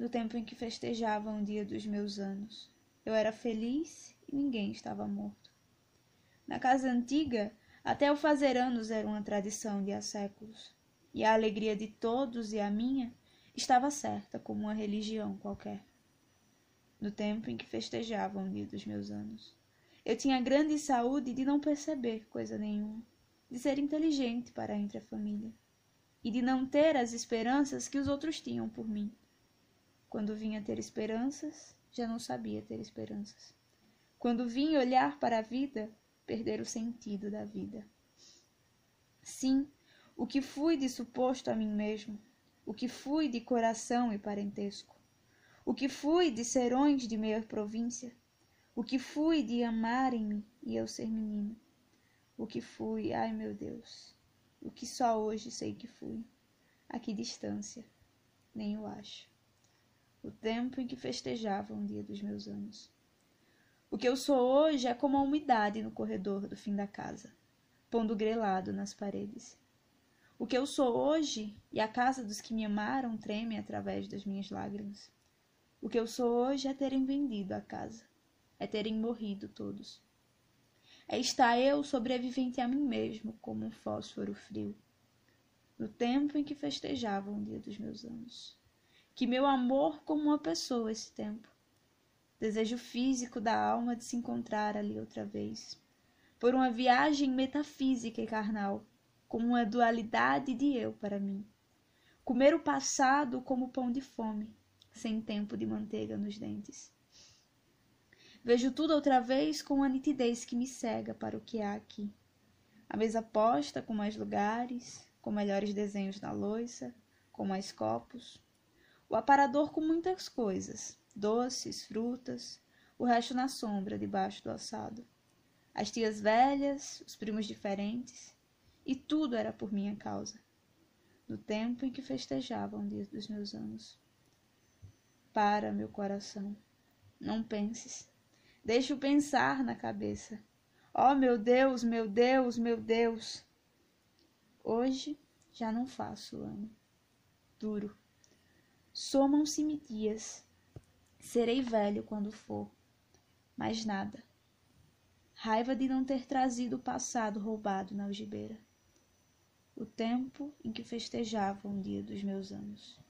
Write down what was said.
no tempo em que festejavam o dia dos meus anos. Eu era feliz e ninguém estava morto. Na casa antiga, até o fazer anos era uma tradição de há séculos, e a alegria de todos e a minha estava certa como uma religião qualquer. No tempo em que festejavam o dia dos meus anos, eu tinha grande saúde de não perceber coisa nenhuma, de ser inteligente para entre a família, e de não ter as esperanças que os outros tinham por mim. Quando vinha ter esperanças, já não sabia ter esperanças. Quando vinha olhar para a vida, perder o sentido da vida. Sim, o que fui de suposto a mim mesmo, o que fui de coração e parentesco, o que fui de serões de meia província, o que fui de amarem-me e eu ser menino, o que fui, ai meu Deus, o que só hoje sei que fui, a que distância, nem o acho o tempo em que festejavam o dia dos meus anos. O que eu sou hoje é como a umidade no corredor do fim da casa, pondo grelado nas paredes. O que eu sou hoje, e a casa dos que me amaram treme através das minhas lágrimas. O que eu sou hoje é terem vendido a casa, é terem morrido todos. É estar eu sobrevivente a mim mesmo, como um fósforo frio, no tempo em que festejavam o dia dos meus anos que meu amor como uma pessoa esse tempo. Desejo físico da alma de se encontrar ali outra vez, por uma viagem metafísica e carnal, como uma dualidade de eu para mim. Comer o passado como pão de fome, sem tempo de manteiga nos dentes. Vejo tudo outra vez com uma nitidez que me cega para o que há aqui. A mesa posta com mais lugares, com melhores desenhos na louça, com mais copos, o aparador com muitas coisas, doces, frutas, o resto na sombra, debaixo do assado. As tias velhas, os primos diferentes, e tudo era por minha causa, no tempo em que festejavam o dia dos meus anos. Para, meu coração, não penses, deixa o pensar na cabeça. Oh, meu Deus, meu Deus, meu Deus! Hoje já não faço ano. Duro Somam-se-me dias, serei velho quando for, mas nada. Raiva de não ter trazido o passado roubado na algibeira. O tempo em que festejavam o dia dos meus anos.